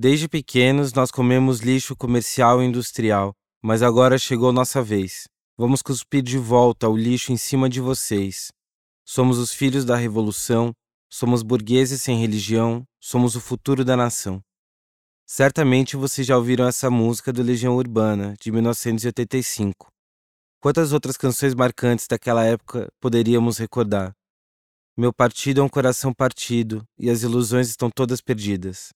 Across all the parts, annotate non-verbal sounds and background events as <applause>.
Desde pequenos, nós comemos lixo comercial e industrial, mas agora chegou nossa vez. Vamos cuspir de volta o lixo em cima de vocês. Somos os filhos da revolução, somos burgueses sem religião, somos o futuro da nação. Certamente vocês já ouviram essa música do Legião Urbana, de 1985. Quantas outras canções marcantes daquela época poderíamos recordar? Meu partido é um coração partido e as ilusões estão todas perdidas.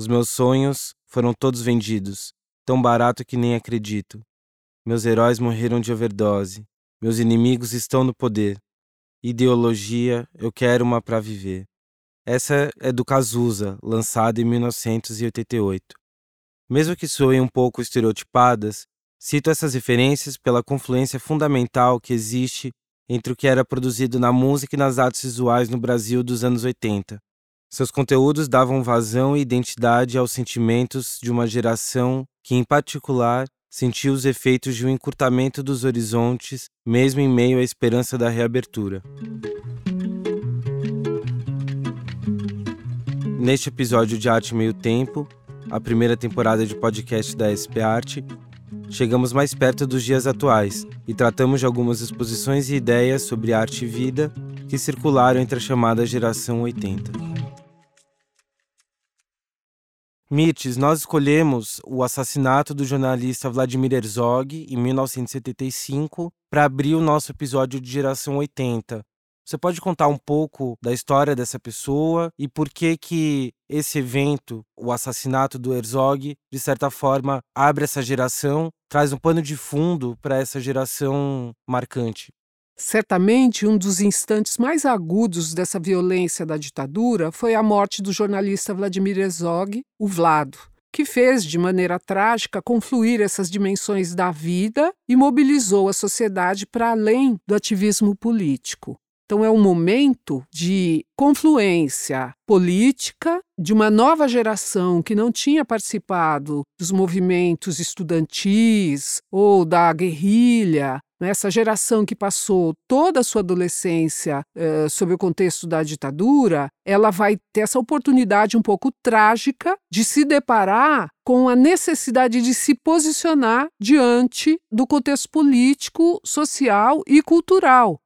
Os meus sonhos foram todos vendidos, tão barato que nem acredito. Meus heróis morreram de overdose. Meus inimigos estão no poder. Ideologia, eu quero uma para viver. Essa é do Cazuza, lançada em 1988. Mesmo que soem um pouco estereotipadas, cito essas referências pela confluência fundamental que existe entre o que era produzido na música e nas artes visuais no Brasil dos anos 80, seus conteúdos davam vazão e identidade aos sentimentos de uma geração que, em particular, sentiu os efeitos de um encurtamento dos horizontes, mesmo em meio à esperança da reabertura. Neste episódio de Arte Meio Tempo, a primeira temporada de podcast da SP Arte, chegamos mais perto dos dias atuais e tratamos de algumas exposições e ideias sobre arte e vida que circularam entre a chamada geração 80. Mirtes, nós escolhemos o assassinato do jornalista Vladimir Herzog em 1975 para abrir o nosso episódio de Geração 80. Você pode contar um pouco da história dessa pessoa e por que que esse evento, o assassinato do Herzog, de certa forma abre essa geração, traz um pano de fundo para essa geração marcante? Certamente, um dos instantes mais agudos dessa violência da ditadura foi a morte do jornalista Vladimir Herzog, o Vlado, que fez de maneira trágica confluir essas dimensões da vida e mobilizou a sociedade para além do ativismo político. Então, é um momento de confluência política de uma nova geração que não tinha participado dos movimentos estudantis ou da guerrilha né, essa geração que passou toda a sua adolescência eh, sob o contexto da ditadura, ela vai ter essa oportunidade um pouco trágica de se deparar com a necessidade de se posicionar diante do contexto político, social e cultural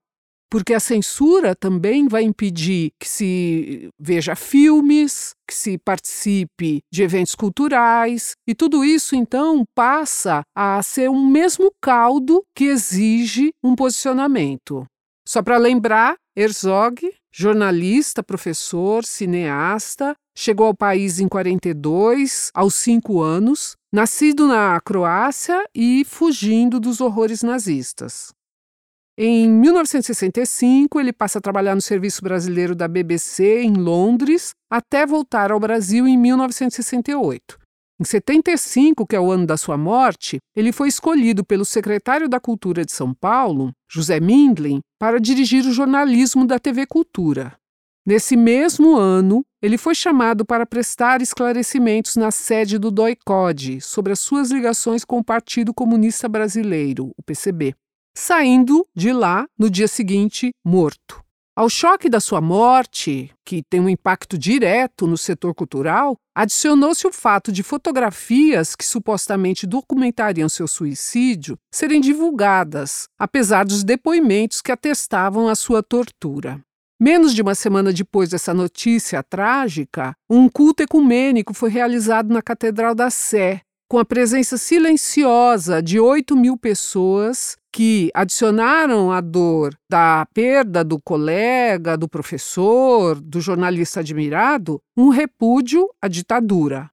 porque a censura também vai impedir que se veja filmes, que se participe de eventos culturais, e tudo isso então passa a ser um mesmo caldo que exige um posicionamento. Só para lembrar, Herzog, jornalista, professor, cineasta, chegou ao país em 42, aos cinco anos, nascido na Croácia e fugindo dos horrores nazistas. Em 1965, ele passa a trabalhar no Serviço Brasileiro da BBC em Londres, até voltar ao Brasil em 1968. Em 75, que é o ano da sua morte, ele foi escolhido pelo secretário da Cultura de São Paulo, José Mindlin, para dirigir o jornalismo da TV Cultura. Nesse mesmo ano, ele foi chamado para prestar esclarecimentos na sede do DOICOD sobre as suas ligações com o Partido Comunista Brasileiro, o PCB saindo de lá no dia seguinte morto. Ao choque da sua morte, que tem um impacto direto no setor cultural, adicionou-se o fato de fotografias que supostamente documentariam seu suicídio serem divulgadas, apesar dos depoimentos que atestavam a sua tortura. Menos de uma semana depois dessa notícia trágica, um culto ecumênico foi realizado na Catedral da Sé, com a presença silenciosa de 8 mil pessoas que adicionaram a dor da perda do colega, do professor, do jornalista admirado, um repúdio à ditadura.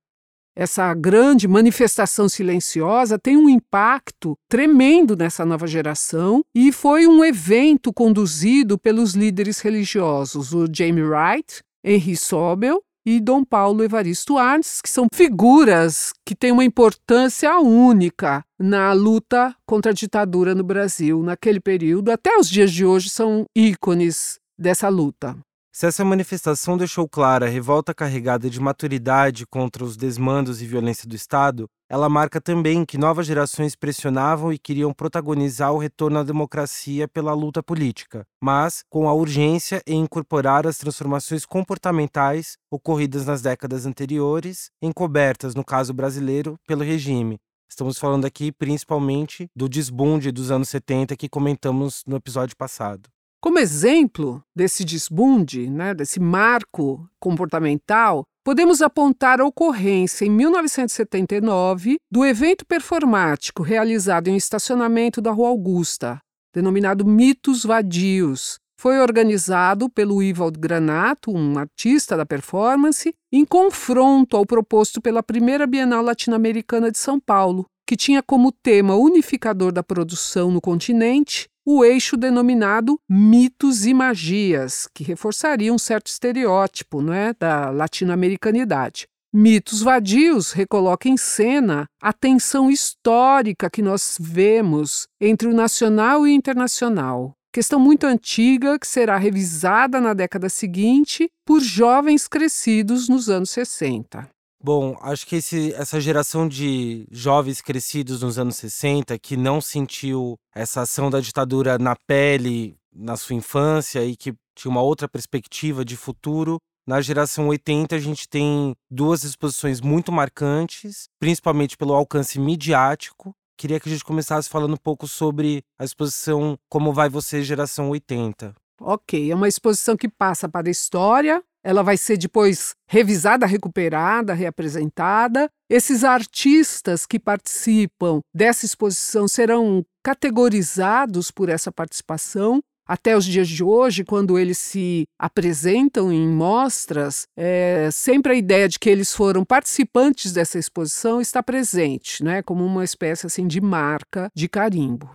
Essa grande manifestação silenciosa tem um impacto tremendo nessa nova geração e foi um evento conduzido pelos líderes religiosos, o Jamie Wright, Henry Sobel e Dom Paulo Evaristo Arnes, que são figuras que têm uma importância única na luta contra a ditadura no Brasil naquele período, até os dias de hoje são ícones dessa luta. Se essa manifestação deixou clara a revolta carregada de maturidade contra os desmandos e violência do Estado, ela marca também que novas gerações pressionavam e queriam protagonizar o retorno à democracia pela luta política, mas com a urgência em incorporar as transformações comportamentais ocorridas nas décadas anteriores, encobertas, no caso brasileiro, pelo regime. Estamos falando aqui principalmente do desbunde dos anos 70 que comentamos no episódio passado. Como exemplo desse desbunde, né, desse marco comportamental, podemos apontar a ocorrência em 1979 do evento performático realizado em um estacionamento da Rua Augusta, denominado Mitos Vadios. Foi organizado pelo Ivald Granato, um artista da performance, em confronto ao proposto pela primeira Bienal Latino-Americana de São Paulo, que tinha como tema unificador da produção no continente o eixo denominado mitos e magias, que reforçaria um certo estereótipo não é, da latino-americanidade. Mitos vadios recoloca em cena a tensão histórica que nós vemos entre o nacional e o internacional. Questão muito antiga que será revisada na década seguinte por jovens crescidos nos anos 60. Bom, acho que esse, essa geração de jovens crescidos nos anos 60 que não sentiu essa ação da ditadura na pele na sua infância e que tinha uma outra perspectiva de futuro. Na geração 80, a gente tem duas exposições muito marcantes, principalmente pelo alcance midiático. Queria que a gente começasse falando um pouco sobre a exposição Como Vai Você, Geração 80. Ok, é uma exposição que passa para a história, ela vai ser depois revisada, recuperada, reapresentada. Esses artistas que participam dessa exposição serão categorizados por essa participação. Até os dias de hoje, quando eles se apresentam em mostras, é, sempre a ideia de que eles foram participantes dessa exposição está presente, né, como uma espécie assim de marca de carimbo.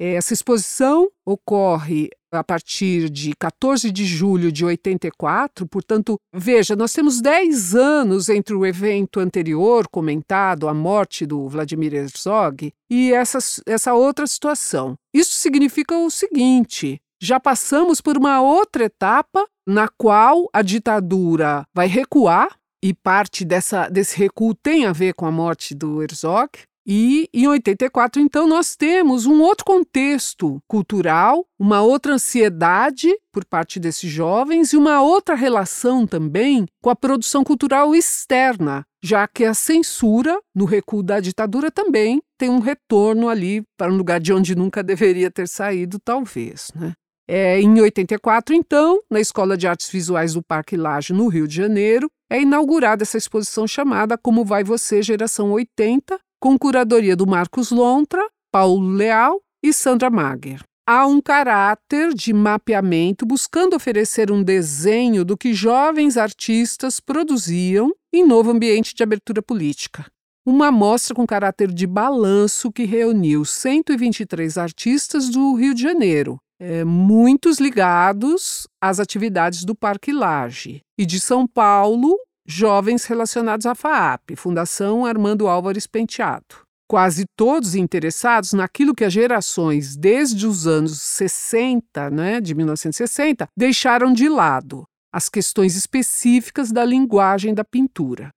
Essa exposição ocorre a partir de 14 de julho de 84, portanto, veja, nós temos 10 anos entre o evento anterior comentado, a morte do Vladimir Herzog, e essa, essa outra situação. Isso significa o seguinte: já passamos por uma outra etapa na qual a ditadura vai recuar, e parte dessa, desse recuo tem a ver com a morte do Herzog, e em 84, então, nós temos um outro contexto cultural, uma outra ansiedade por parte desses jovens e uma outra relação também com a produção cultural externa, já que a censura, no recuo da ditadura, também tem um retorno ali para um lugar de onde nunca deveria ter saído, talvez. Né? É, em 84, então, na Escola de Artes Visuais do Parque Laje, no Rio de Janeiro, é inaugurada essa exposição chamada Como Vai Você, Geração 80, com curadoria do Marcos Lontra, Paulo Leal e Sandra Mager. Há um caráter de mapeamento buscando oferecer um desenho do que jovens artistas produziam em novo ambiente de abertura política. Uma mostra com caráter de balanço que reuniu 123 artistas do Rio de Janeiro, é, muitos ligados às atividades do Parque Laje, e de São Paulo, jovens relacionados à FAAP, Fundação Armando Álvares Penteado. Quase todos interessados naquilo que as gerações desde os anos 60, né, de 1960, deixaram de lado, as questões específicas da linguagem da pintura.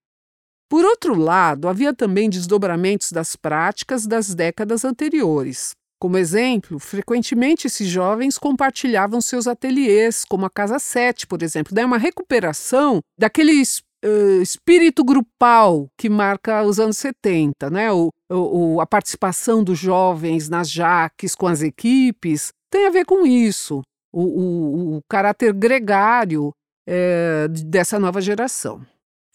Por outro lado, havia também desdobramentos das práticas das décadas anteriores. Como exemplo, frequentemente esses jovens compartilhavam seus ateliês, como a Casa 7, por exemplo. Daí uma recuperação daquele uh, espírito grupal que marca os anos 70, né? O, o, a participação dos jovens nas jaques com as equipes tem a ver com isso, o, o, o caráter gregário é, dessa nova geração.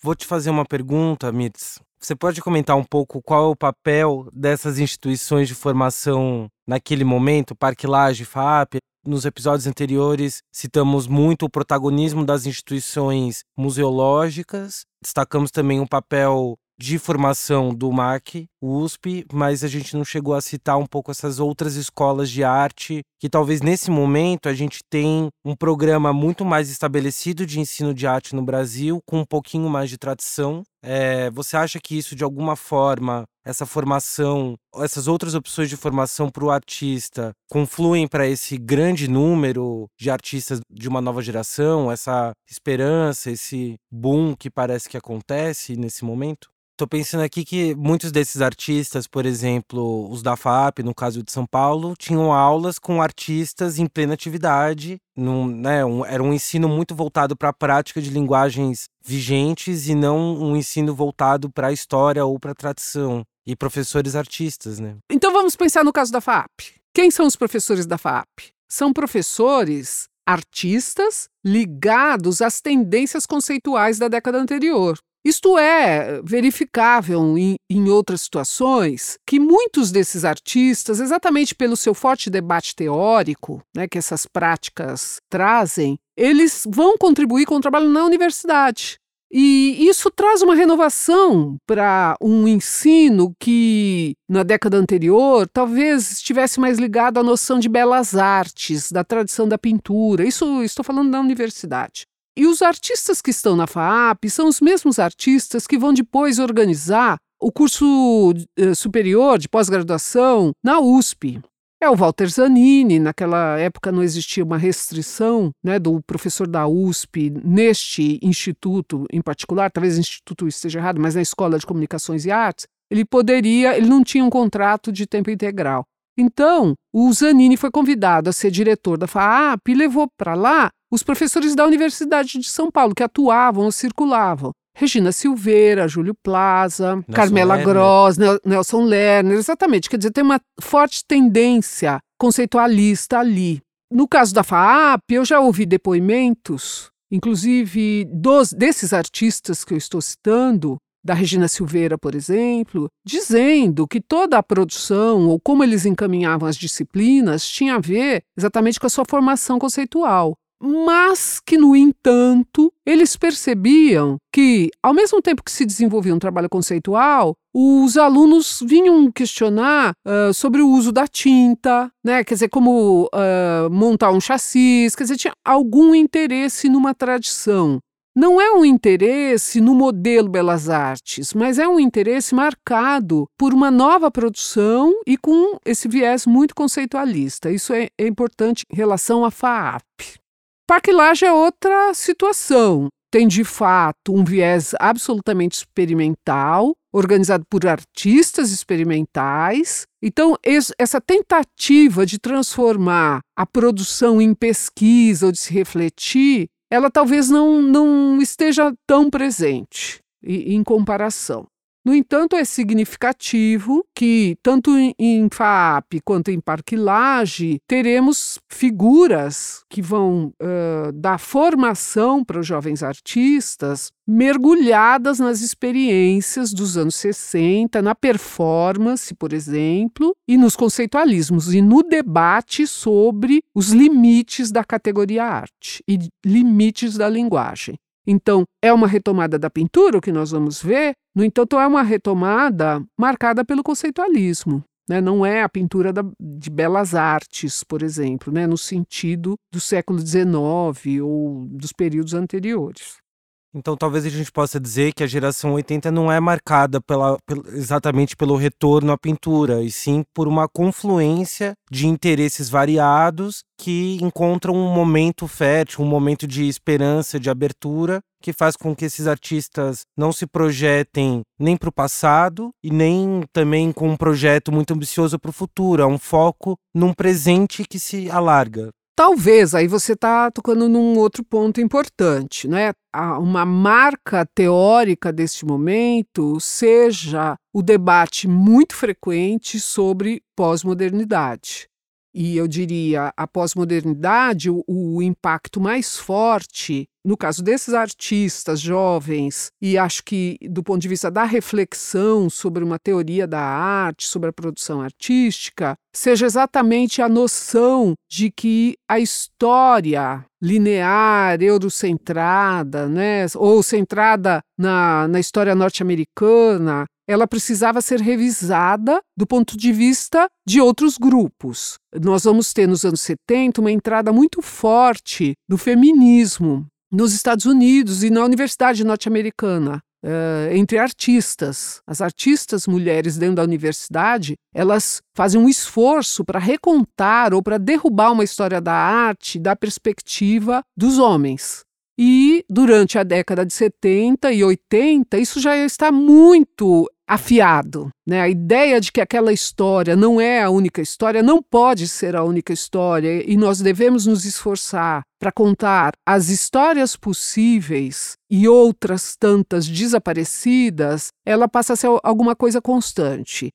Vou te fazer uma pergunta, Mitz. Você pode comentar um pouco qual é o papel dessas instituições de formação naquele momento, Parque Laje, FAP? Nos episódios anteriores, citamos muito o protagonismo das instituições museológicas, destacamos também o papel de formação do MAC, USP, mas a gente não chegou a citar um pouco essas outras escolas de arte, que talvez nesse momento a gente tem um programa muito mais estabelecido de ensino de arte no Brasil, com um pouquinho mais de tradição. É, você acha que isso, de alguma forma, essa formação, essas outras opções de formação para o artista confluem para esse grande número de artistas de uma nova geração, essa esperança, esse boom que parece que acontece nesse momento? Tô pensando aqui que muitos desses artistas, por exemplo, os da FAP, no caso de São Paulo, tinham aulas com artistas em plena atividade. Num, né, um, era um ensino muito voltado para a prática de linguagens vigentes e não um ensino voltado para a história ou para a tradição. E professores artistas, né? Então vamos pensar no caso da FAP. Quem são os professores da FAP? São professores artistas ligados às tendências conceituais da década anterior. Isto é verificável em, em, outras situações que muitos desses artistas, exatamente pelo seu forte debate teórico, né, que essas práticas trazem, eles vão contribuir com o trabalho na universidade. E isso traz uma renovação para um ensino que, na década anterior, talvez estivesse mais ligado à noção de belas artes, da tradição da pintura. Isso estou falando da universidade. E os artistas que estão na FAAP são os mesmos artistas que vão depois organizar o curso eh, superior de pós-graduação na USP. É o Walter Zanini, naquela época não existia uma restrição né, do professor da USP neste instituto em particular, talvez o instituto esteja errado, mas na Escola de Comunicações e Artes, ele poderia, ele não tinha um contrato de tempo integral. Então, o Zanini foi convidado a ser diretor da FAAP e levou para lá os professores da Universidade de São Paulo, que atuavam ou circulavam. Regina Silveira, Júlio Plaza, Nelson Carmela Lerner. Gross, Nelson Lerner, exatamente. Quer dizer, tem uma forte tendência conceitualista ali. No caso da FAAP, eu já ouvi depoimentos, inclusive dos, desses artistas que eu estou citando, da Regina Silveira, por exemplo, dizendo que toda a produção ou como eles encaminhavam as disciplinas tinha a ver exatamente com a sua formação conceitual mas que, no entanto, eles percebiam que, ao mesmo tempo que se desenvolvia um trabalho conceitual, os alunos vinham questionar uh, sobre o uso da tinta, né? quer dizer, como uh, montar um chassi, quer dizer, tinha algum interesse numa tradição. Não é um interesse no modelo Belas Artes, mas é um interesse marcado por uma nova produção e com esse viés muito conceitualista. Isso é, é importante em relação à FAAP. Parque Lage é outra situação. Tem de fato um viés absolutamente experimental, organizado por artistas experimentais. Então, essa tentativa de transformar a produção em pesquisa ou de se refletir, ela talvez não, não esteja tão presente em comparação. No entanto, é significativo que, tanto em FAP quanto em Parque Lage, teremos figuras que vão uh, dar formação para os jovens artistas mergulhadas nas experiências dos anos 60, na performance, por exemplo, e nos conceitualismos, e no debate sobre os limites da categoria arte e limites da linguagem. Então, é uma retomada da pintura, o que nós vamos ver, no entanto, é uma retomada marcada pelo conceitualismo. Né? Não é a pintura da, de belas artes, por exemplo, né? no sentido do século XIX ou dos períodos anteriores. Então, talvez a gente possa dizer que a geração 80 não é marcada pela, exatamente pelo retorno à pintura, e sim por uma confluência de interesses variados que encontram um momento fértil, um momento de esperança, de abertura, que faz com que esses artistas não se projetem nem para o passado e nem também com um projeto muito ambicioso para o futuro. É um foco num presente que se alarga. Talvez, aí você está tocando num outro ponto importante, né? Uma marca teórica deste momento seja o debate muito frequente sobre pós-modernidade. E eu diria, a pós-modernidade, o, o, impacto mais forte no caso desses artistas jovens, e acho que do ponto de vista da reflexão sobre uma teoria da arte, sobre a produção artística, seja exatamente a noção de que a história linear, eurocentrada, né, ou centrada na, na história norte-americana, ela precisava ser revisada do ponto de vista de outros grupos. Nós vamos ter nos anos 70 uma entrada muito forte do feminismo nos Estados Unidos e na Universidade Norte-Americana. Uh, entre artistas. As artistas mulheres dentro da universidade, elas fazem um esforço para recontar ou para derrubar uma história da arte da perspectiva dos homens. E durante a década de 70 e 80, isso já está muito afiado. Né? A ideia de que aquela história não é a única história não pode ser a única história e nós devemos nos esforçar para contar as histórias possíveis e outras tantas desaparecidas, ela passa a ser alguma coisa constante.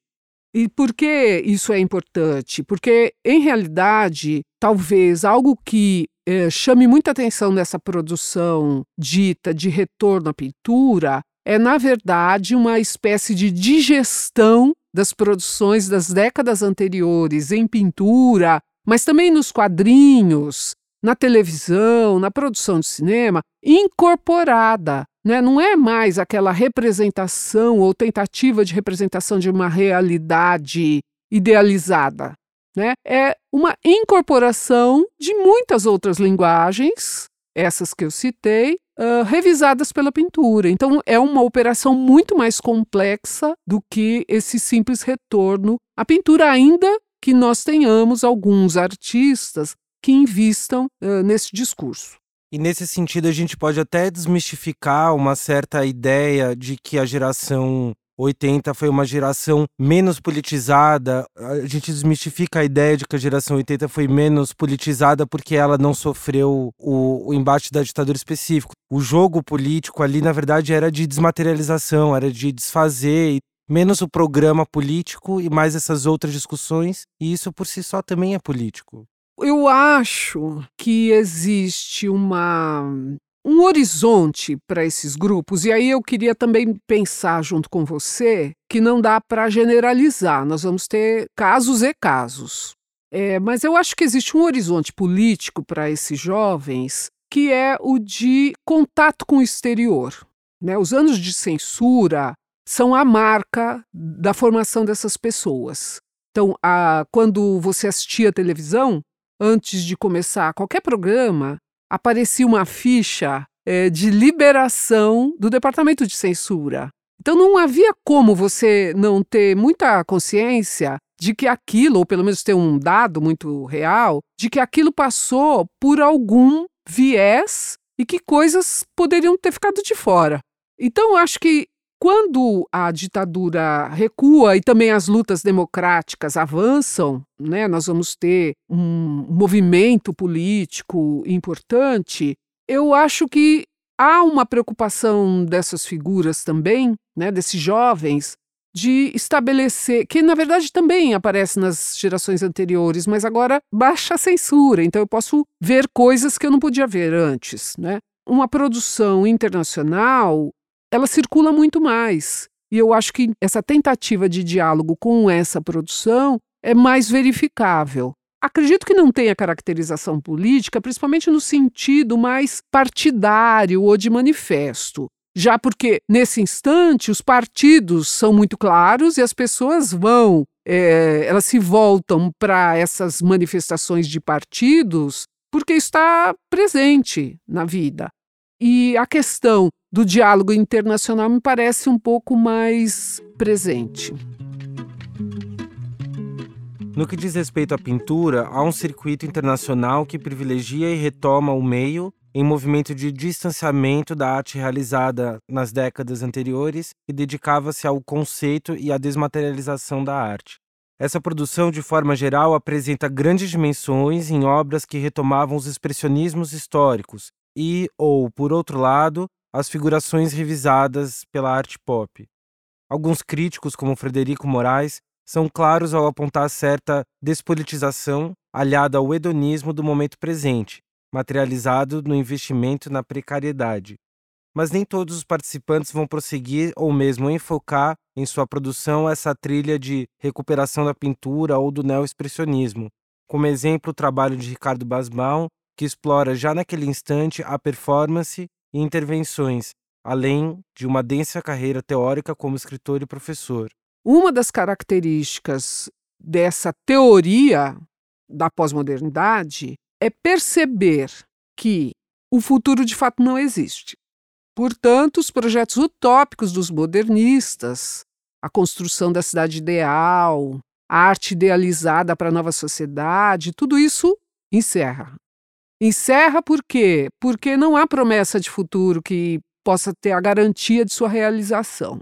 E por que isso é importante? Porque, em realidade, talvez algo que eh, chame muita atenção nessa produção dita de retorno à pintura é, na verdade, uma espécie de digestão das produções das décadas anteriores em pintura, mas também nos quadrinhos, na televisão, na produção de cinema, incorporada. Né? Não é mais aquela representação ou tentativa de representação de uma realidade idealizada. Né? É uma incorporação de muitas outras linguagens, essas que eu citei, revisadas pela pintura. Então, é uma operação muito mais complexa do que esse simples retorno à pintura, ainda que nós tenhamos alguns artistas que invistam uh, nesse discurso. E nesse sentido, a gente pode até desmistificar uma certa ideia de que a geração 80 foi uma geração menos politizada. A gente desmistifica a ideia de que a geração 80 foi menos politizada porque ela não sofreu o, o embate da ditadura específico. O jogo político ali, na verdade, era de desmaterialização, era de desfazer menos o programa político e mais essas outras discussões, e isso por si só também é político. Eu acho que existe uma um horizonte para esses grupos. E aí eu queria também pensar junto com você que não dá para generalizar, nós vamos ter casos e casos. É, mas eu acho que existe um horizonte político para esses jovens que é o de contato com o exterior. Né? Os anos de censura são a marca da formação dessas pessoas. Então, a, quando você assistia televisão, antes de começar qualquer programa, aparecia uma ficha é, de liberação do departamento de censura. Então não havia como você não ter muita consciência de que aquilo, ou pelo menos ter um dado muito real, de que aquilo passou por algum viés e que coisas poderiam ter ficado de fora. Então, acho que quando a ditadura recua e também as lutas democráticas avançam, né, nós vamos ter um movimento político importante. Eu acho que há uma preocupação dessas figuras também, né, desses jovens, de estabelecer, que na verdade também aparece nas gerações anteriores, mas agora baixa a censura, então eu posso ver coisas que eu não podia ver antes, né? Uma produção internacional ela circula muito mais. E eu acho que essa tentativa de diálogo com essa produção é mais verificável. Acredito que não tenha caracterização política, principalmente no sentido mais partidário ou de manifesto. Já porque, nesse instante, os partidos são muito claros e as pessoas vão, é, elas se voltam para essas manifestações de partidos porque está presente na vida. E a questão do diálogo internacional me parece um pouco mais presente. No que diz respeito à pintura, há um circuito internacional que privilegia e retoma o meio em movimento de distanciamento da arte realizada nas décadas anteriores e dedicava-se ao conceito e à desmaterialização da arte. Essa produção, de forma geral, apresenta grandes dimensões em obras que retomavam os expressionismos históricos, e, ou, por outro lado, as figurações revisadas pela arte pop. Alguns críticos, como Frederico Moraes, são claros ao apontar certa despolitização aliada ao hedonismo do momento presente, materializado no investimento na precariedade. Mas nem todos os participantes vão prosseguir ou mesmo enfocar em sua produção essa trilha de recuperação da pintura ou do neoexpressionismo. Como exemplo, o trabalho de Ricardo Basbaum, que explora já naquele instante a performance e intervenções, além de uma densa carreira teórica como escritor e professor. Uma das características dessa teoria da pós-modernidade é perceber que o futuro de fato não existe. Portanto, os projetos utópicos dos modernistas, a construção da cidade ideal, a arte idealizada para a nova sociedade, tudo isso encerra. Encerra por quê? Porque não há promessa de futuro que possa ter a garantia de sua realização.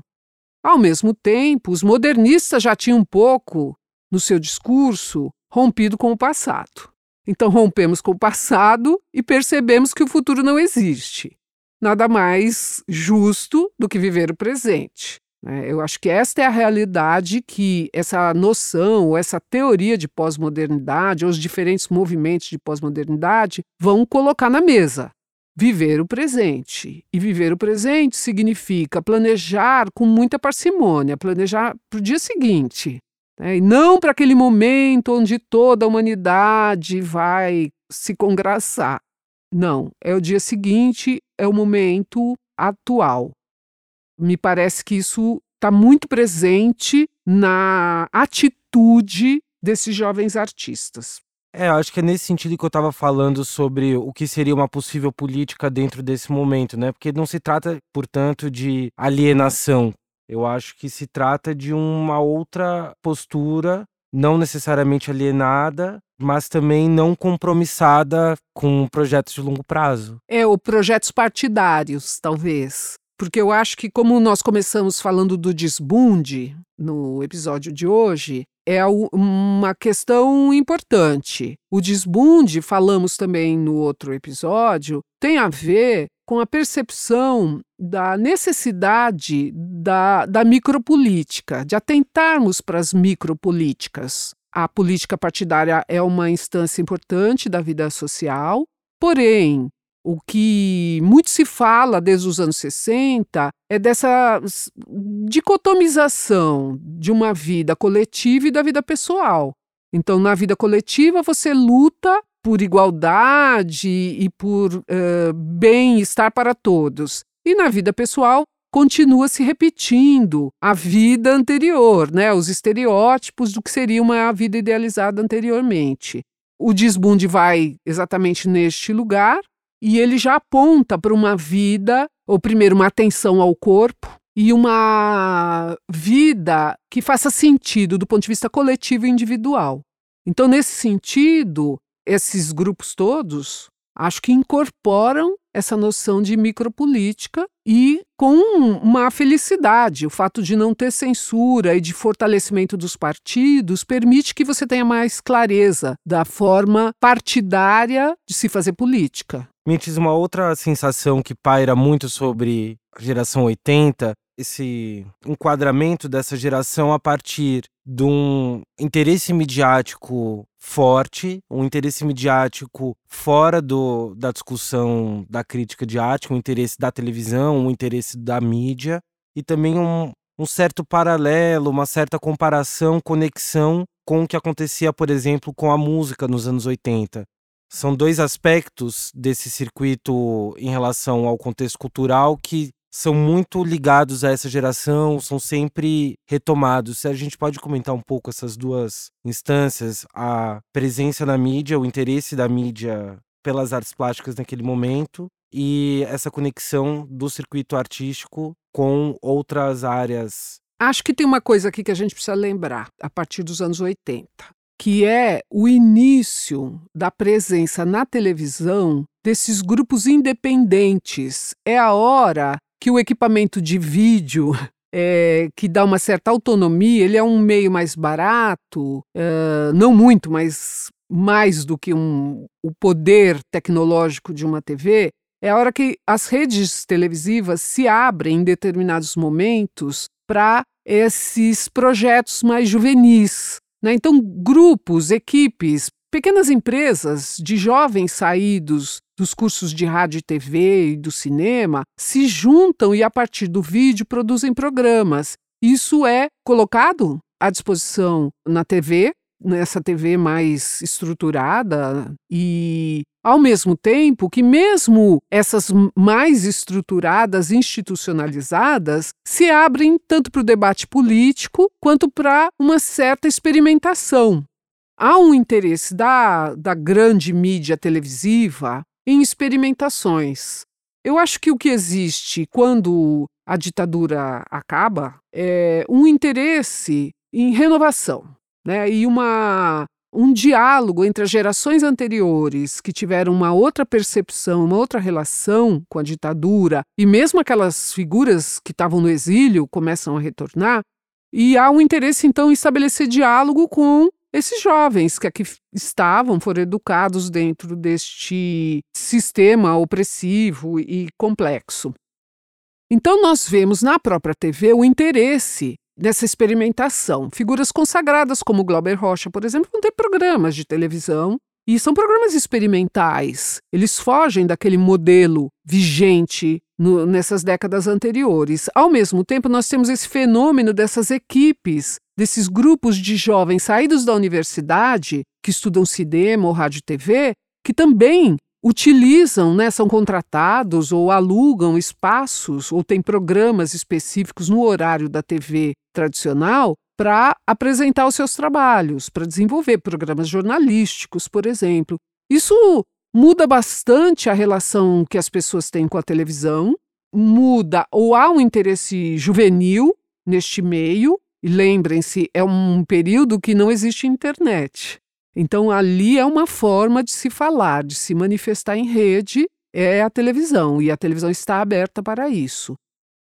Ao mesmo tempo, os modernistas já tinham um pouco, no seu discurso, rompido com o passado. Então, rompemos com o passado e percebemos que o futuro não existe. Nada mais justo do que viver o presente. Né? Eu acho que esta é a realidade que essa noção, essa teoria de pós-modernidade, os diferentes movimentos de pós-modernidade vão colocar na mesa viver o presente. E viver o presente significa planejar com muita parcimônia, planejar para o dia seguinte. Né? E não para aquele momento onde toda a humanidade vai se congraçar. Não, é o dia seguinte, é o momento atual. Me parece que isso está muito presente na atitude desses jovens artistas. É, acho que é nesse sentido que eu estava falando sobre o que seria uma possível política dentro desse momento, né? Porque não se trata, portanto, de alienação. Eu acho que se trata de uma outra postura, não necessariamente alienada, mas também não compromissada com projetos de longo prazo. É, ou projetos partidários, talvez. Porque eu acho que, como nós começamos falando do desbunde no episódio de hoje, é uma questão importante. O desbunde, falamos também no outro episódio, tem a ver com a percepção da necessidade da, da micropolítica, de atentarmos para as micropolíticas. A política partidária é uma instância importante da vida social, porém, o que muito se fala desde os anos 60 é dessa dicotomização de uma vida coletiva e da vida pessoal. Então, na vida coletiva, você luta por igualdade e por uh, bem-estar para todos. E na vida pessoal, continua se repetindo a vida anterior, né? os estereótipos do que seria uma vida idealizada anteriormente. O desbunde vai exatamente neste lugar, e ele já aponta para uma vida, ou primeiro, uma atenção ao corpo e uma vida que faça sentido do ponto de vista coletivo e individual. Então, nesse sentido, esses grupos todos acho que incorporam essa noção de micropolítica e com uma felicidade. O fato de não ter censura e de fortalecimento dos partidos permite que você tenha mais clareza da forma partidária de se fazer política. Me diz uma outra sensação que paira muito sobre a geração 80 esse enquadramento dessa geração a partir de um interesse midiático forte, um interesse midiático fora do, da discussão da crítica de arte, um interesse da televisão, um interesse da mídia e também um, um certo paralelo, uma certa comparação, conexão com o que acontecia, por exemplo, com a música nos anos 80. São dois aspectos desse circuito em relação ao contexto cultural que são muito ligados a essa geração, são sempre retomados. A gente pode comentar um pouco essas duas instâncias, a presença na mídia, o interesse da mídia pelas artes plásticas naquele momento e essa conexão do circuito artístico com outras áreas. Acho que tem uma coisa aqui que a gente precisa lembrar a partir dos anos 80, que é o início da presença na televisão desses grupos independentes. É a hora que o equipamento de vídeo <laughs> é, que dá uma certa autonomia, ele é um meio mais barato, é, não muito, mas mais do que um, o poder tecnológico de uma TV, é a hora que as redes televisivas se abrem em determinados momentos para esses projetos mais juvenis. Né? Então, grupos, equipes, pequenas empresas de jovens saídos dos cursos de rádio e TV e do cinema se juntam e, a partir do vídeo, produzem programas. Isso é colocado à disposição na TV, nessa TV mais estruturada, e ao mesmo tempo que, mesmo essas mais estruturadas, institucionalizadas, se abrem tanto para o debate político quanto para uma certa experimentação. Há um interesse da, da grande mídia televisiva em experimentações. Eu acho que o que existe quando a ditadura acaba é um interesse em renovação né? e uma, um diálogo entre as gerações anteriores que tiveram uma outra percepção, uma outra relação com a ditadura, e mesmo aquelas figuras que estavam no exílio começam a retornar, e há um interesse então em estabelecer diálogo com esses jovens que aqui estavam, foram educados dentro deste sistema opressivo e complexo. Então, nós vemos na própria TV o interesse nessa experimentação. Figuras consagradas como Glauber Rocha, por exemplo, vão ter programas de televisão e são programas experimentais. Eles fogem daquele modelo vigente no, nessas décadas anteriores. Ao mesmo tempo, nós temos esse fenômeno dessas equipes, desses grupos de jovens saídos da universidade, que estudam cinema ou rádio e TV, que também utilizam, né, são contratados ou alugam espaços ou têm programas específicos no horário da TV tradicional para apresentar os seus trabalhos, para desenvolver programas jornalísticos, por exemplo. Isso muda bastante a relação que as pessoas têm com a televisão, muda ou há um interesse juvenil neste meio, e lembrem-se, é um período que não existe internet. Então, ali é uma forma de se falar, de se manifestar em rede, é a televisão, e a televisão está aberta para isso.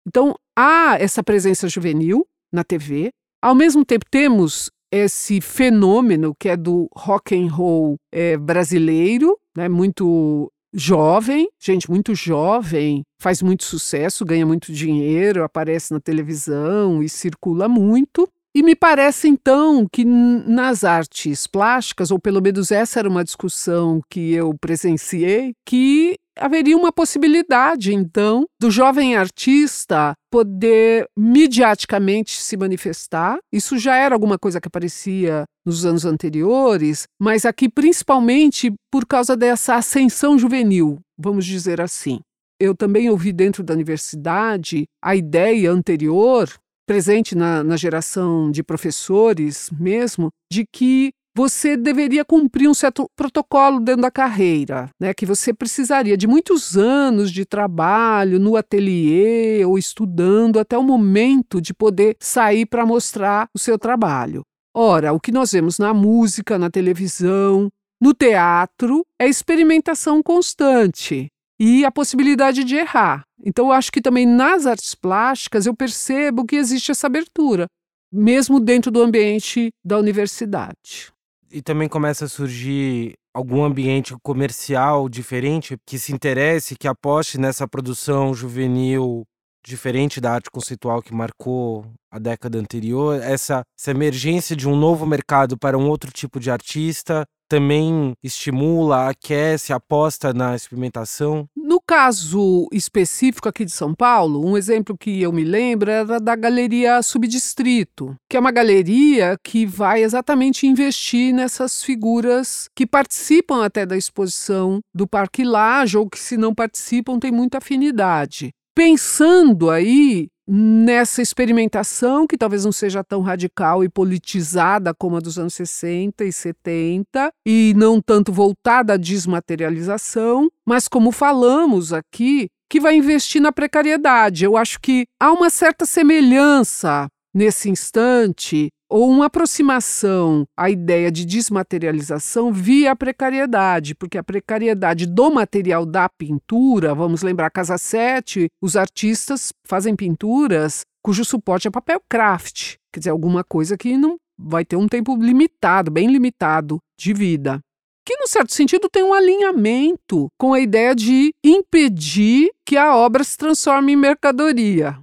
Então, há essa presença juvenil na TV. Ao mesmo tempo, temos esse fenômeno que é do rock and roll é, brasileiro, né, muito jovem, gente muito jovem, faz muito sucesso, ganha muito dinheiro, aparece na televisão e circula muito. E me parece então que nas artes plásticas, ou pelo menos essa era uma discussão que eu presenciei, que haveria uma possibilidade então do jovem artista poder mediaticamente se manifestar. Isso já era alguma coisa que aparecia nos anos anteriores, mas aqui principalmente por causa dessa ascensão juvenil, vamos dizer assim. Eu também ouvi dentro da universidade a ideia anterior presente na, na geração de professores mesmo, de que você deveria cumprir um certo protocolo dentro da carreira, né? Que você precisaria de muitos anos de trabalho no ateliê ou estudando até o momento de poder sair para mostrar o seu trabalho. Ora, o que nós vemos na música, na televisão, no teatro é experimentação constante e a possibilidade de errar. Então, eu acho que também nas artes plásticas eu percebo que existe essa abertura, mesmo dentro do ambiente da universidade. E também começa a surgir algum ambiente comercial diferente que se interesse, que aposte nessa produção juvenil diferente da arte conceitual que marcou a década anterior, essa, essa emergência de um novo mercado para um outro tipo de artista também estimula, aquece, aposta na experimentação? No caso específico aqui de São Paulo, um exemplo que eu me lembro era da Galeria Subdistrito, que é uma galeria que vai exatamente investir nessas figuras que participam até da exposição do Parque Laje ou que, se não participam, têm muita afinidade. Pensando aí nessa experimentação, que talvez não seja tão radical e politizada como a dos anos 60 e 70, e não tanto voltada à desmaterialização, mas como falamos aqui, que vai investir na precariedade. Eu acho que há uma certa semelhança nesse instante ou uma aproximação à ideia de desmaterialização via a precariedade, porque a precariedade do material da pintura, vamos lembrar, Casa 7, os artistas fazem pinturas cujo suporte é papel craft, quer dizer, alguma coisa que não vai ter um tempo limitado, bem limitado de vida. Que, no certo sentido, tem um alinhamento com a ideia de impedir que a obra se transforme em mercadoria,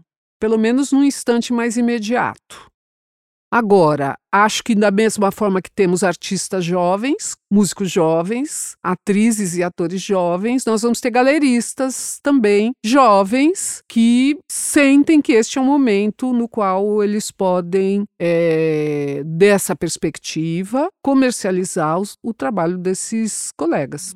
pelo menos num instante mais imediato. Agora, acho que da mesma forma que temos artistas jovens, músicos jovens, atrizes e atores jovens, nós vamos ter galeristas também jovens que sentem que este é um momento no qual eles podem, é, dessa perspectiva, comercializar os, o trabalho desses colegas.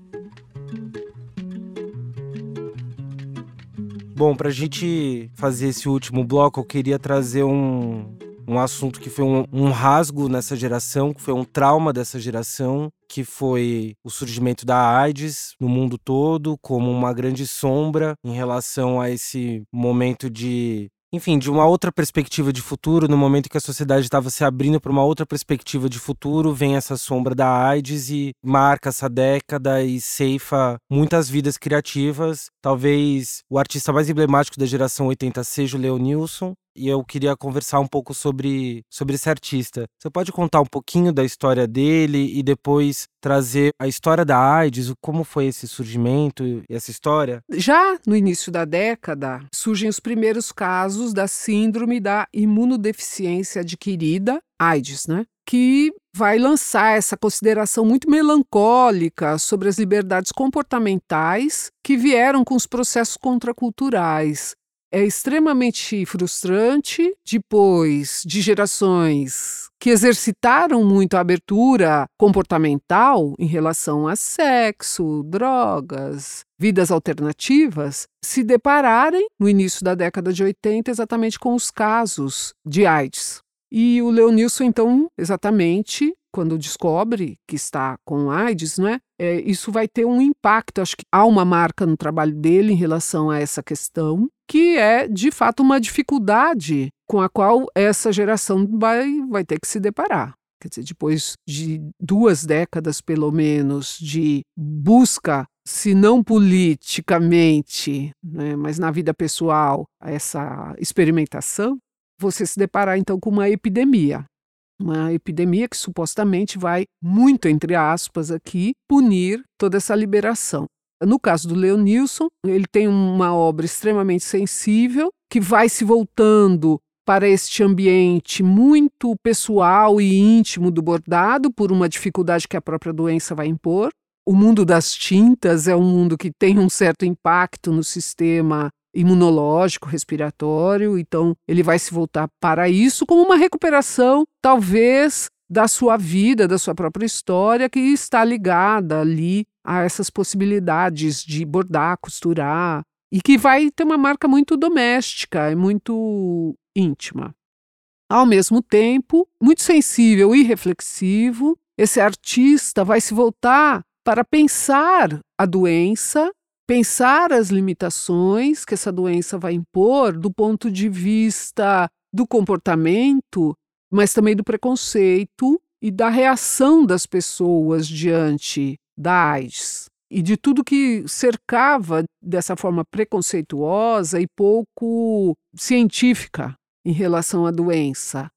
Bom, para a gente fazer esse último bloco, eu queria trazer um, um assunto que foi um, um rasgo nessa geração, que foi um trauma dessa geração, que foi o surgimento da AIDS no mundo todo, como uma grande sombra em relação a esse momento de enfim, de uma outra perspectiva de futuro, no momento que a sociedade estava se abrindo para uma outra perspectiva de futuro, vem essa sombra da AIDS e marca essa década e ceifa muitas vidas criativas. Talvez o artista mais emblemático da geração 80 seja o Leonilson, e eu queria conversar um pouco sobre, sobre esse artista. Você pode contar um pouquinho da história dele e depois trazer a história da AIDS, como foi esse surgimento e essa história? Já no início da década, surgem os primeiros casos da síndrome da imunodeficiência adquirida, AIDS, né? Que vai lançar essa consideração muito melancólica sobre as liberdades comportamentais que vieram com os processos contraculturais é extremamente frustrante. Depois de gerações que exercitaram muito a abertura comportamental em relação a sexo, drogas, vidas alternativas, se depararem no início da década de 80 exatamente com os casos de AIDS. E o Leonilson, então, exatamente quando descobre que está com AIDS, não é? é? Isso vai ter um impacto. Acho que há uma marca no trabalho dele em relação a essa questão, que é de fato uma dificuldade com a qual essa geração vai, vai ter que se deparar. Quer dizer, depois de duas décadas, pelo menos, de busca, se não politicamente, né, mas na vida pessoal, essa experimentação, você se deparar então com uma epidemia uma epidemia que supostamente vai, muito entre aspas aqui, punir toda essa liberação. No caso do Leonilson, ele tem uma obra extremamente sensível que vai se voltando para este ambiente muito pessoal e íntimo do bordado, por uma dificuldade que a própria doença vai impor. O mundo das tintas é um mundo que tem um certo impacto no sistema imunológico, respiratório, então ele vai se voltar para isso como uma recuperação, talvez, da sua vida, da sua própria história, que está ligada ali a essas possibilidades de bordar, costurar, e que vai ter uma marca muito doméstica e muito íntima. Ao mesmo tempo, muito sensível e reflexivo, esse artista vai se voltar para pensar a doença pensar as limitações que essa doença vai impor do ponto de vista do comportamento, mas também do preconceito e da reação das pessoas diante da AIDS e de tudo que cercava dessa forma preconceituosa e pouco científica em relação à doença.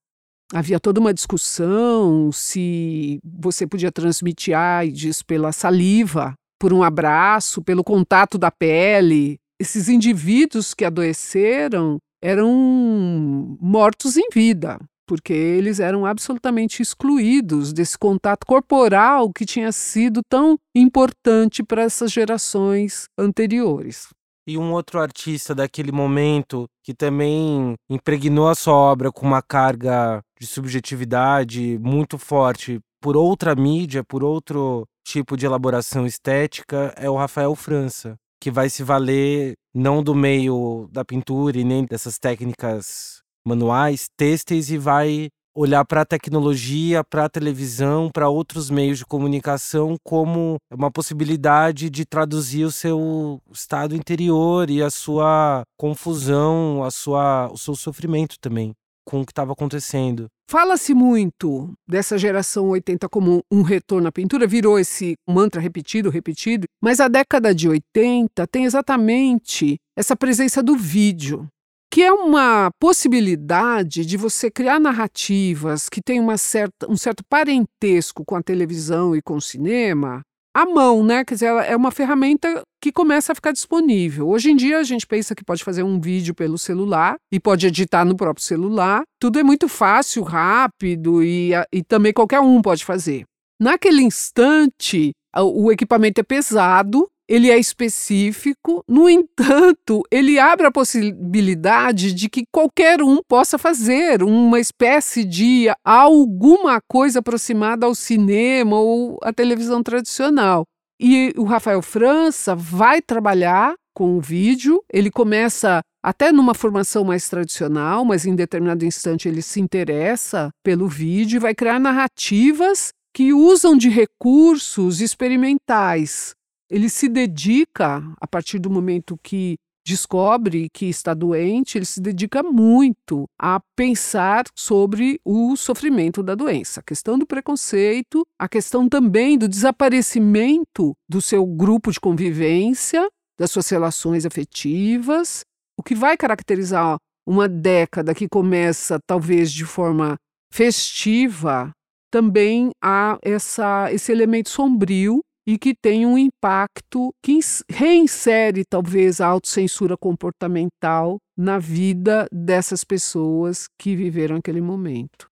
Havia toda uma discussão se você podia transmitir AIDS pela saliva, por um abraço, pelo contato da pele. Esses indivíduos que adoeceram eram mortos em vida, porque eles eram absolutamente excluídos desse contato corporal que tinha sido tão importante para essas gerações anteriores. E um outro artista daquele momento que também impregnou a sua obra com uma carga de subjetividade muito forte por outra mídia, por outro tipo de elaboração estética é o Rafael França, que vai se valer não do meio da pintura e nem dessas técnicas manuais, têxteis e vai olhar para a tecnologia, para a televisão, para outros meios de comunicação como uma possibilidade de traduzir o seu estado interior e a sua confusão, a sua, o seu sofrimento também com o que estava acontecendo. Fala-se muito dessa geração 80 como um retorno à pintura, virou esse mantra repetido, repetido, mas a década de 80 tem exatamente essa presença do vídeo, que é uma possibilidade de você criar narrativas que têm uma certa, um certo parentesco com a televisão e com o cinema, à mão, né? Quer dizer, é uma ferramenta que começa a ficar disponível. Hoje em dia a gente pensa que pode fazer um vídeo pelo celular e pode editar no próprio celular. Tudo é muito fácil, rápido e, e também qualquer um pode fazer. Naquele instante, o equipamento é pesado, ele é específico, no entanto, ele abre a possibilidade de que qualquer um possa fazer uma espécie de alguma coisa aproximada ao cinema ou à televisão tradicional. E o Rafael França vai trabalhar com o vídeo, ele começa até numa formação mais tradicional, mas em determinado instante ele se interessa pelo vídeo e vai criar narrativas que usam de recursos experimentais ele se dedica, a partir do momento que descobre que está doente, ele se dedica muito a pensar sobre o sofrimento da doença, a questão do preconceito, a questão também do desaparecimento do seu grupo de convivência, das suas relações afetivas, o que vai caracterizar uma década que começa talvez de forma festiva, também há essa, esse elemento sombrio e que tem um impacto que reinsere talvez a autocensura comportamental na vida dessas pessoas que viveram aquele momento.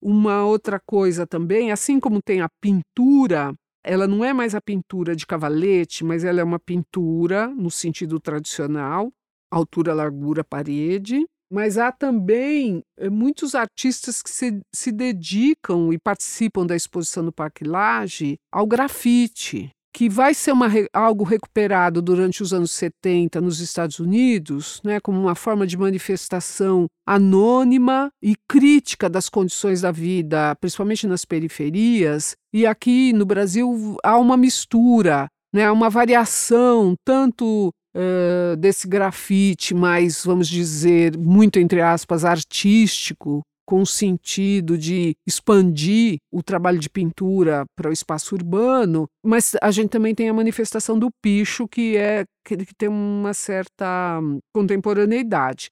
Uma outra coisa também, assim como tem a pintura, ela não é mais a pintura de cavalete, mas ela é uma pintura no sentido tradicional, altura, largura, parede, mas há também eh, muitos artistas que se, se dedicam e participam da exposição do Parque Lage ao grafite, que vai ser uma, algo recuperado durante os anos 70 nos Estados Unidos, né, como uma forma de manifestação anônima e crítica das condições da vida, principalmente nas periferias. E aqui no Brasil há uma mistura, né, uma variação tanto uh, desse grafite mais, vamos dizer, muito entre aspas, artístico, com o sentido de expandir o trabalho de pintura para o espaço urbano, mas a gente também tem a manifestação do picho, que é que, que tem uma certa contemporaneidade.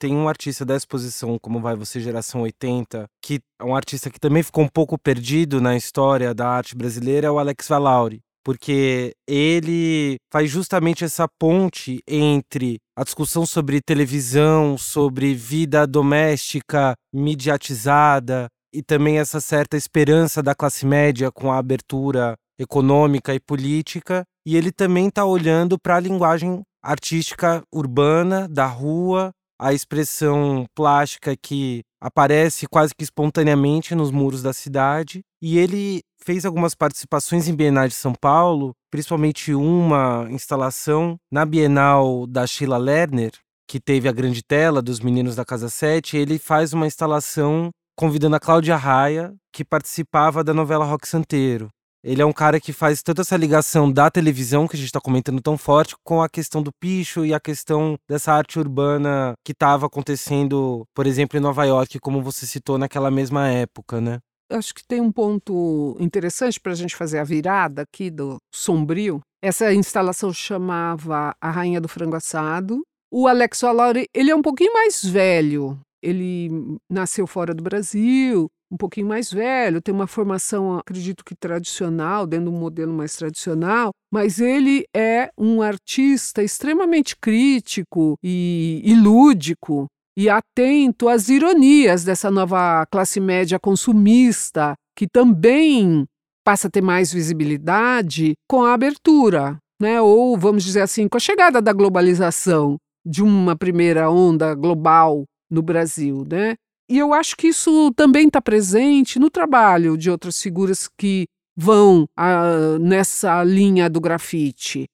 Tem um artista da exposição, como vai você, geração 80, que é um artista que também ficou um pouco perdido na história da arte brasileira, é o Alex Valauri porque ele faz justamente essa ponte entre a discussão sobre televisão, sobre vida doméstica mediatizada e também essa certa esperança da classe média com a abertura econômica e política, e ele também está olhando para a linguagem artística urbana da rua, a expressão plástica que aparece quase que espontaneamente nos muros da cidade, e ele fez algumas participações em Bienais de São Paulo, principalmente uma instalação na Bienal da Sheila Lerner, que teve a grande tela dos meninos da Casa 7. Ele faz uma instalação convidando a Cláudia Raia, que participava da novela Rock Santeiro. Ele é um cara que faz toda essa ligação da televisão que a gente está comentando tão forte com a questão do picho e a questão dessa arte urbana que estava acontecendo, por exemplo, em Nova York, como você citou naquela mesma época, né? Acho que tem um ponto interessante para a gente fazer a virada aqui do sombrio. Essa instalação chamava A Rainha do Frango Assado. O Alex Valauri, ele é um pouquinho mais velho. Ele nasceu fora do Brasil, um pouquinho mais velho, tem uma formação, acredito que tradicional, dentro de um modelo mais tradicional, mas ele é um artista extremamente crítico e, e lúdico e atento às ironias dessa nova classe média consumista, que também passa a ter mais visibilidade com a abertura, né? ou vamos dizer assim, com a chegada da globalização, de uma primeira onda global no Brasil. Né? E eu acho que isso também está presente no trabalho de outras figuras que vão ah, nessa linha do grafite.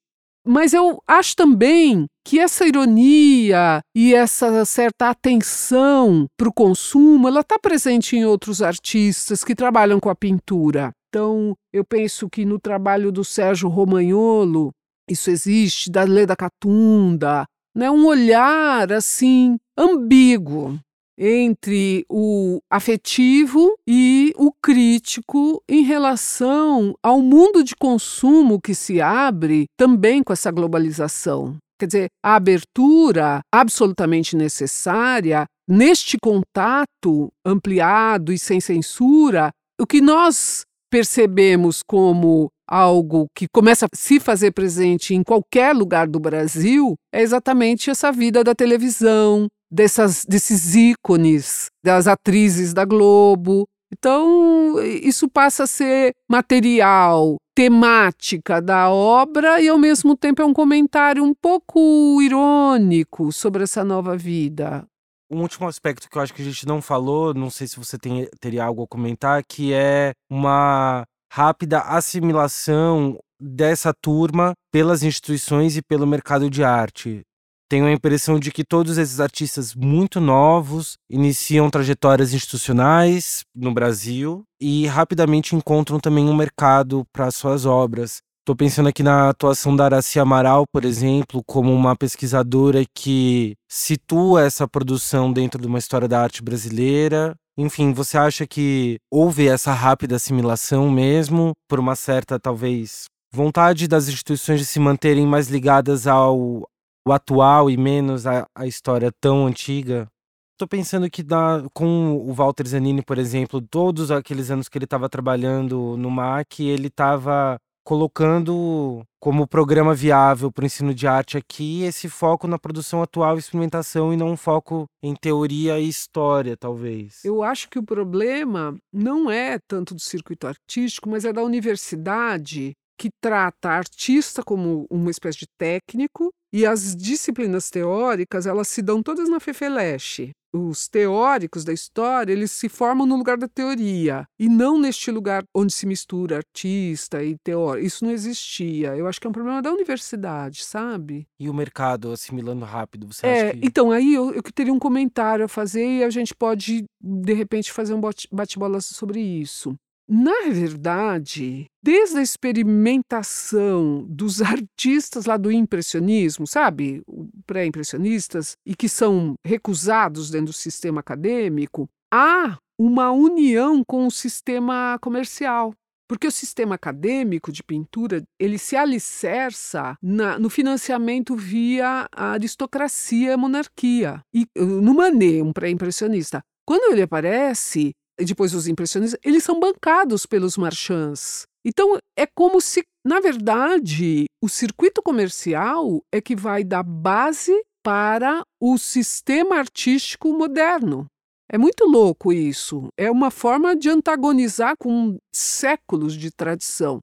Mas eu acho também que essa ironia e essa certa atenção para o consumo, ela está presente em outros artistas que trabalham com a pintura. Então, eu penso que no trabalho do Sérgio Romagnolo, isso existe, da Leda Catunda, né, um olhar assim ambíguo entre o afetivo e o crítico em relação ao mundo de consumo que se abre também com essa globalização. Quer dizer, a abertura absolutamente necessária neste contato ampliado e sem censura, o que nós percebemos como algo que começa a se fazer presente em qualquer lugar do Brasil, é exatamente essa vida da televisão, dessas, desses ícones, das atrizes da Globo. Então, isso passa a ser material, temática da obra e, ao mesmo tempo, é um comentário um pouco irônico sobre essa nova vida. Um último aspecto que eu acho que a gente não falou, não sei se você tem, teria algo a comentar, que é uma rápida assimilação dessa turma pelas instituições e pelo mercado de arte. Tenho a impressão de que todos esses artistas muito novos iniciam trajetórias institucionais no Brasil e rapidamente encontram também um mercado para suas obras. Estou pensando aqui na atuação da Araci Amaral, por exemplo, como uma pesquisadora que situa essa produção dentro de uma história da arte brasileira. Enfim, você acha que houve essa rápida assimilação mesmo, por uma certa, talvez, vontade das instituições de se manterem mais ligadas ao, atual e menos à, história tão antiga? Estou pensando que na, com o Walter Zanini, por exemplo, todos aqueles anos que ele estava trabalhando no MAC, ele estava colocando como programa viável para o ensino de arte aqui esse foco na produção atual e experimentação e não um foco em teoria e história, talvez. Eu acho que o problema não é tanto do circuito artístico, mas é da universidade que trata artista como uma espécie de técnico e as disciplinas teóricas elas se dão todas na Fefeleche os teóricos da história, eles se formam no lugar da teoria e não neste lugar onde se mistura artista e teórico. Isso não existia. Eu acho que é um problema da universidade, sabe? E o mercado assimilando rápido, você é, acha que... Então, aí eu, eu teria um comentário a fazer e a gente pode, de repente, fazer um bate-bola sobre isso. Na verdade, desde a experimentação dos artistas lá do impressionismo, sabe, pré-impressionistas, e que são recusados dentro do sistema acadêmico, há uma união com o sistema comercial. Porque o sistema acadêmico de pintura ele se alicerça na, no financiamento via a aristocracia e a monarquia. E no Manet, um pré-impressionista, quando ele aparece, e depois os impressionistas, eles são bancados pelos marchands. Então é como se, na verdade, o circuito comercial é que vai dar base para o sistema artístico moderno. É muito louco isso. É uma forma de antagonizar com séculos de tradição.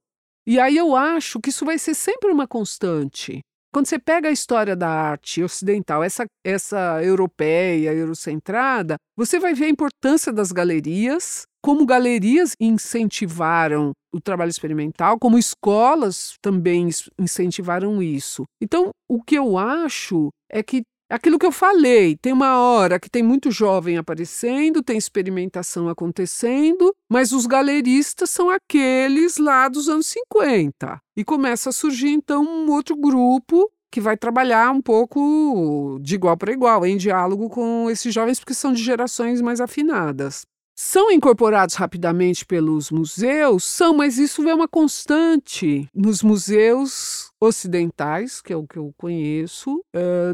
E aí eu acho que isso vai ser sempre uma constante. Quando você pega a história da arte ocidental, essa, essa europeia, eurocentrada, você vai ver a importância das galerias, como galerias incentivaram o trabalho experimental, como escolas também incentivaram isso. Então, o que eu acho é que aquilo que eu falei, tem uma hora que tem muito jovem aparecendo, tem experimentação acontecendo, mas os galeristas são aqueles lá dos anos 50. E começa a surgir então um outro grupo que vai trabalhar um pouco de igual para igual, em diálogo com esses jovens, porque são de gerações mais afinadas. São incorporados rapidamente pelos museus? São, mas isso é uma constante nos museus ocidentais, que é o que eu conheço,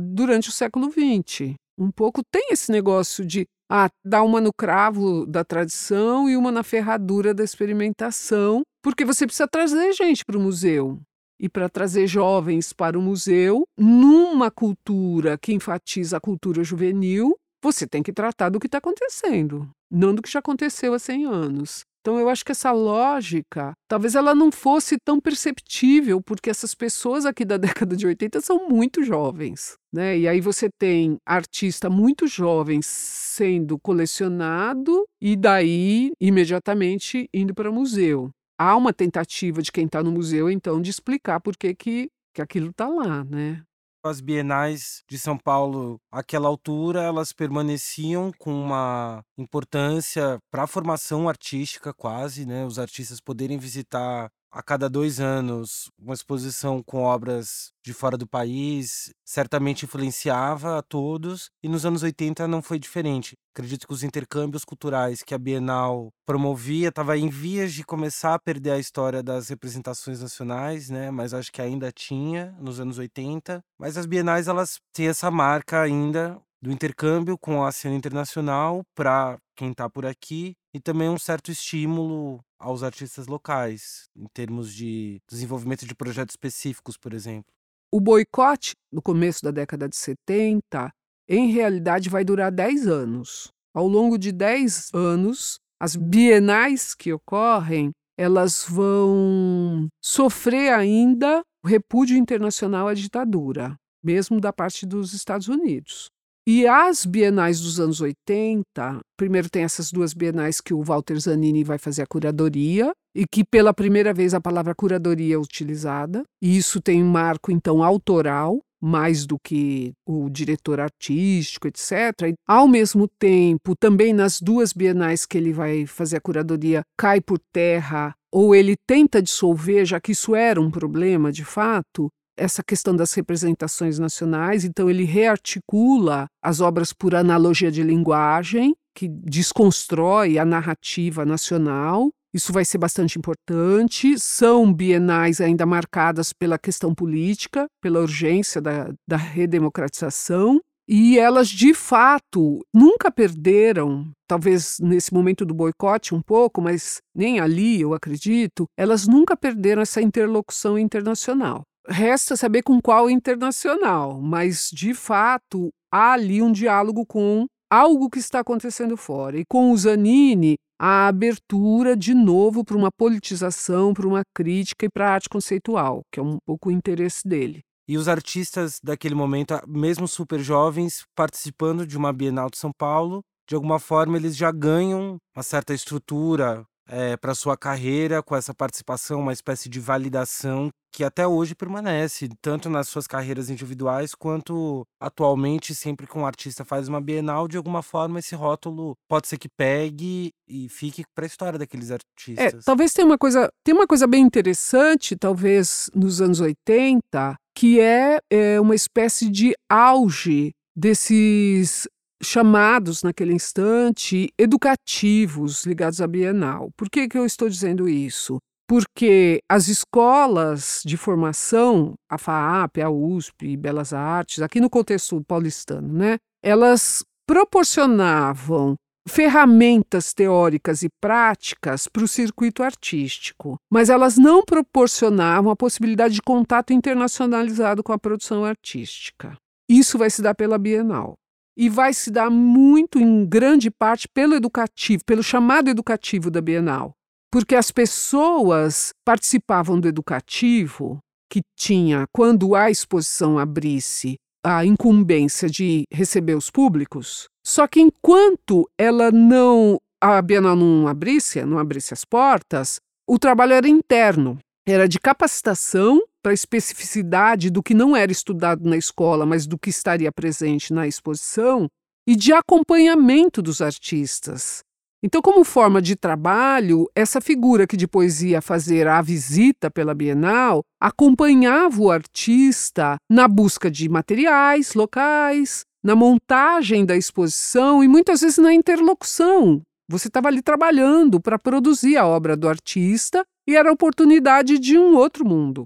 durante o século XX. Um pouco tem esse negócio de ah, dar uma no cravo da tradição e uma na ferradura da experimentação, porque você precisa trazer gente para o museu. E para trazer jovens para o museu, numa cultura que enfatiza a cultura juvenil, você tem que tratar do que está acontecendo não do que já aconteceu há 100 anos. Então eu acho que essa lógica, talvez ela não fosse tão perceptível, porque essas pessoas aqui da <laughs> década de 80 são muito jovens, né? E aí você tem artista muito jovem sendo colecionado e daí imediatamente indo para o museu. Há uma tentativa de quem está no museu então de explicar por que que, que aquilo está lá, né? As bienais de São Paulo, àquela altura, elas permaneciam com uma importância para a formação artística, quase, né? Os artistas poderem visitar a cada dois anos uma exposição com obras de fora do país certamente influenciava a todos e nos anos 80 não foi diferente. Acredito que os intercâmbios culturais que a Bienal promovia estava em vias de começar a perder a história das representações nacionais, né? Mas acho que ainda tinha nos anos 80. Mas as bienais elas têm essa marca ainda do intercâmbio com a cena internacional para quem está por aqui e também um certo estímulo aos artistas locais, em termos de desenvolvimento de projetos específicos, por exemplo. O boicote, no começo da década de 70, em realidade vai durar 10 anos. Ao longo de 10 anos, as bienais que ocorrem, elas vão sofrer ainda o repúdio internacional à ditadura, mesmo da parte dos Estados Unidos. E as bienais dos anos 80, primeiro tem essas duas bienais que o Walter Zanini vai fazer a curadoria, e que pela primeira vez a palavra curadoria é utilizada, e isso tem um marco então autoral, mais do que o diretor artístico, etc. E, ao mesmo tempo, também nas duas bienais que ele vai fazer a curadoria, cai por terra ou ele tenta dissolver, já que isso era um problema de fato, essa questão das representações nacionais, então ele rearticula as obras por analogia de linguagem, que desconstrói a narrativa nacional. Isso vai ser bastante importante. São bienais ainda marcadas pela questão política, pela urgência da, da redemocratização. E elas, de fato, nunca perderam, talvez nesse momento do boicote um pouco, mas nem ali, eu acredito, elas nunca perderam essa interlocução internacional. Resta saber com qual internacional, mas de fato há ali um diálogo com algo que está acontecendo fora. E com o Zanini, a abertura de novo para uma politização, para uma crítica e para a arte conceitual, que é um pouco o interesse dele. E os artistas daquele momento, mesmo super jovens, participando de uma Bienal de São Paulo, de alguma forma eles já ganham uma certa estrutura é, para sua carreira com essa participação, uma espécie de validação que até hoje permanece, tanto nas suas carreiras individuais quanto atualmente, sempre que um artista faz uma Bienal, de alguma forma esse rótulo pode ser que pegue e fique para a história daqueles É, artistas. talvez tenha uma coisa, tem uma coisa bem interessante, talvez nos anos 80, que é, é uma espécie de auge desses chamados naquele instante educativos ligados à Bienal. Por que, que eu estou dizendo isso? Porque as escolas de formação, a FAAP, a USP, Belas Artes, aqui no contexto paulistano, né, elas proporcionavam ferramentas teóricas e práticas para o circuito artístico, mas elas não proporcionavam a possibilidade de contato internacionalizado com a produção artística. Isso vai se dar pela Bienal e vai se dar muito, em grande parte, pelo educativo, pelo chamado educativo da Bienal. Porque as pessoas participavam do educativo, que tinha, quando a exposição abrisse, a incumbência de receber os públicos, só que enquanto ela não, a Bienal não abrisse, não abrisse as portas, o trabalho era interno, era de capacitação para a especificidade do que não era estudado na escola, mas do que estaria presente na exposição, e de acompanhamento dos artistas. Então, como forma de trabalho, essa figura que depois ia fazer a visita pela Bienal acompanhava o artista na busca de materiais locais, na montagem da exposição e muitas vezes na interlocução. Você estava ali trabalhando para produzir a obra do artista e era a oportunidade de um outro mundo.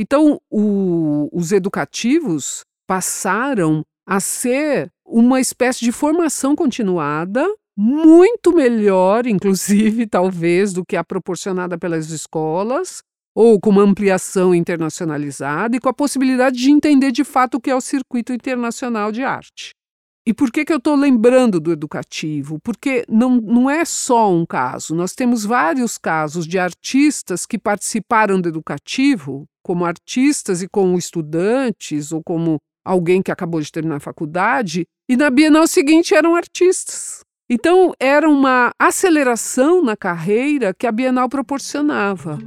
Então, o, os educativos passaram a ser uma espécie de formação continuada, muito melhor, inclusive, <laughs> talvez, do que a proporcionada pelas escolas, ou com uma ampliação internacionalizada e com a possibilidade de entender de fato o que é o circuito internacional de arte. E por que, que eu estou lembrando do educativo? Porque não, não é só um caso, nós temos vários casos de artistas que participaram do educativo, como artistas e como estudantes, ou como alguém que acabou de terminar a faculdade, e na Bienal seguinte eram artistas. Então, era uma aceleração na carreira que a Bienal proporcionava.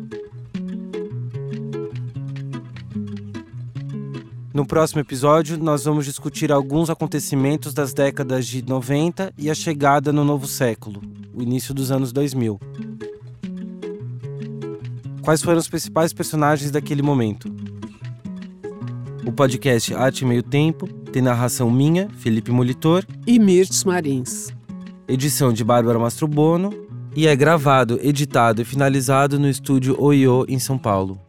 No próximo episódio, nós vamos discutir alguns acontecimentos das décadas de 90 e a chegada no novo século, o início dos anos 2000. Quais foram os principais personagens daquele momento? O podcast Arte Meio Tempo tem narração minha, Felipe Molitor, E Mirtz Marins. edição de Bárbara Mastrobono e é gravado, editado e finalizado no estúdio Oiô, em São Paulo.